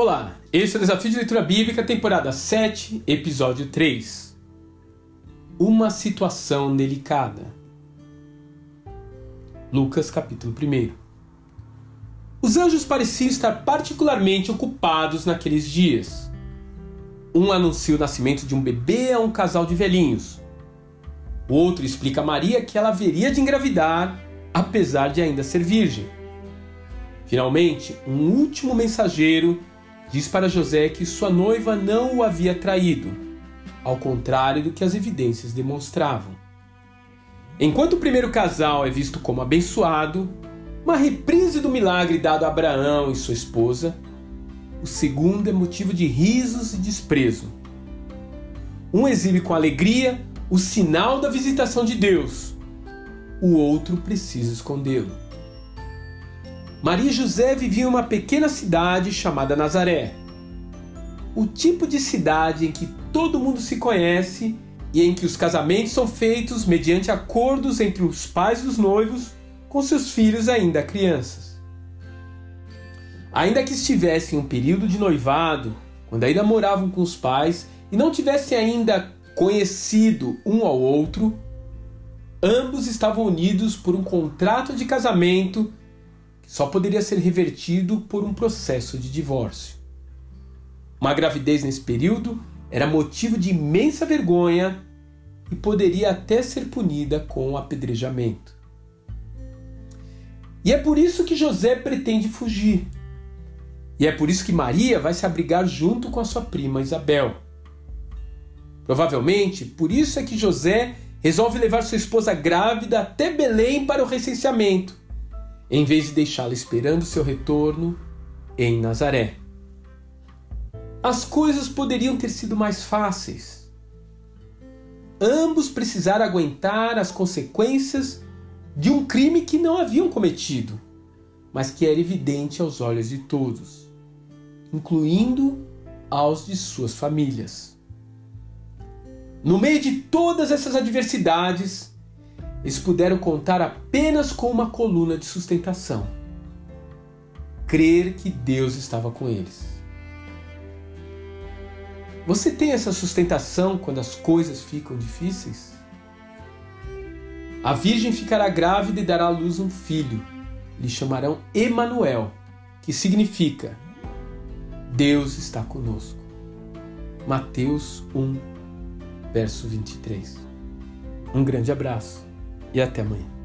Olá, esse é o Desafio de Leitura Bíblica, temporada 7, episódio 3. Uma situação delicada. Lucas, capítulo 1. Os anjos pareciam estar particularmente ocupados naqueles dias. Um anuncia o nascimento de um bebê a um casal de velhinhos. O outro explica a Maria que ela haveria de engravidar, apesar de ainda ser virgem. Finalmente, um último mensageiro diz para José que sua noiva não o havia traído, ao contrário do que as evidências demonstravam. Enquanto o primeiro casal é visto como abençoado, uma reprise do milagre dado a Abraão e sua esposa, o segundo é motivo de risos e desprezo. Um exibe com alegria o sinal da visitação de Deus, o outro precisa escondê-lo. Maria José viviam em uma pequena cidade chamada Nazaré. O tipo de cidade em que todo mundo se conhece e em que os casamentos são feitos mediante acordos entre os pais dos noivos com seus filhos ainda crianças. Ainda que estivessem em um período de noivado, quando ainda moravam com os pais e não tivessem ainda conhecido um ao outro, ambos estavam unidos por um contrato de casamento só poderia ser revertido por um processo de divórcio. Uma gravidez nesse período era motivo de imensa vergonha e poderia até ser punida com apedrejamento. E é por isso que José pretende fugir. E é por isso que Maria vai se abrigar junto com a sua prima Isabel. Provavelmente, por isso é que José resolve levar sua esposa grávida até Belém para o recenseamento em vez de deixá-la esperando seu retorno em Nazaré. As coisas poderiam ter sido mais fáceis. Ambos precisaram aguentar as consequências de um crime que não haviam cometido, mas que era evidente aos olhos de todos, incluindo aos de suas famílias. No meio de todas essas adversidades, eles puderam contar apenas com uma coluna de sustentação: crer que Deus estava com eles. Você tem essa sustentação quando as coisas ficam difíceis? A virgem ficará grávida e dará à luz um filho. Lhe chamarão Emanuel, que significa Deus está conosco. Mateus 1, verso 23. Um grande abraço e até amanhã.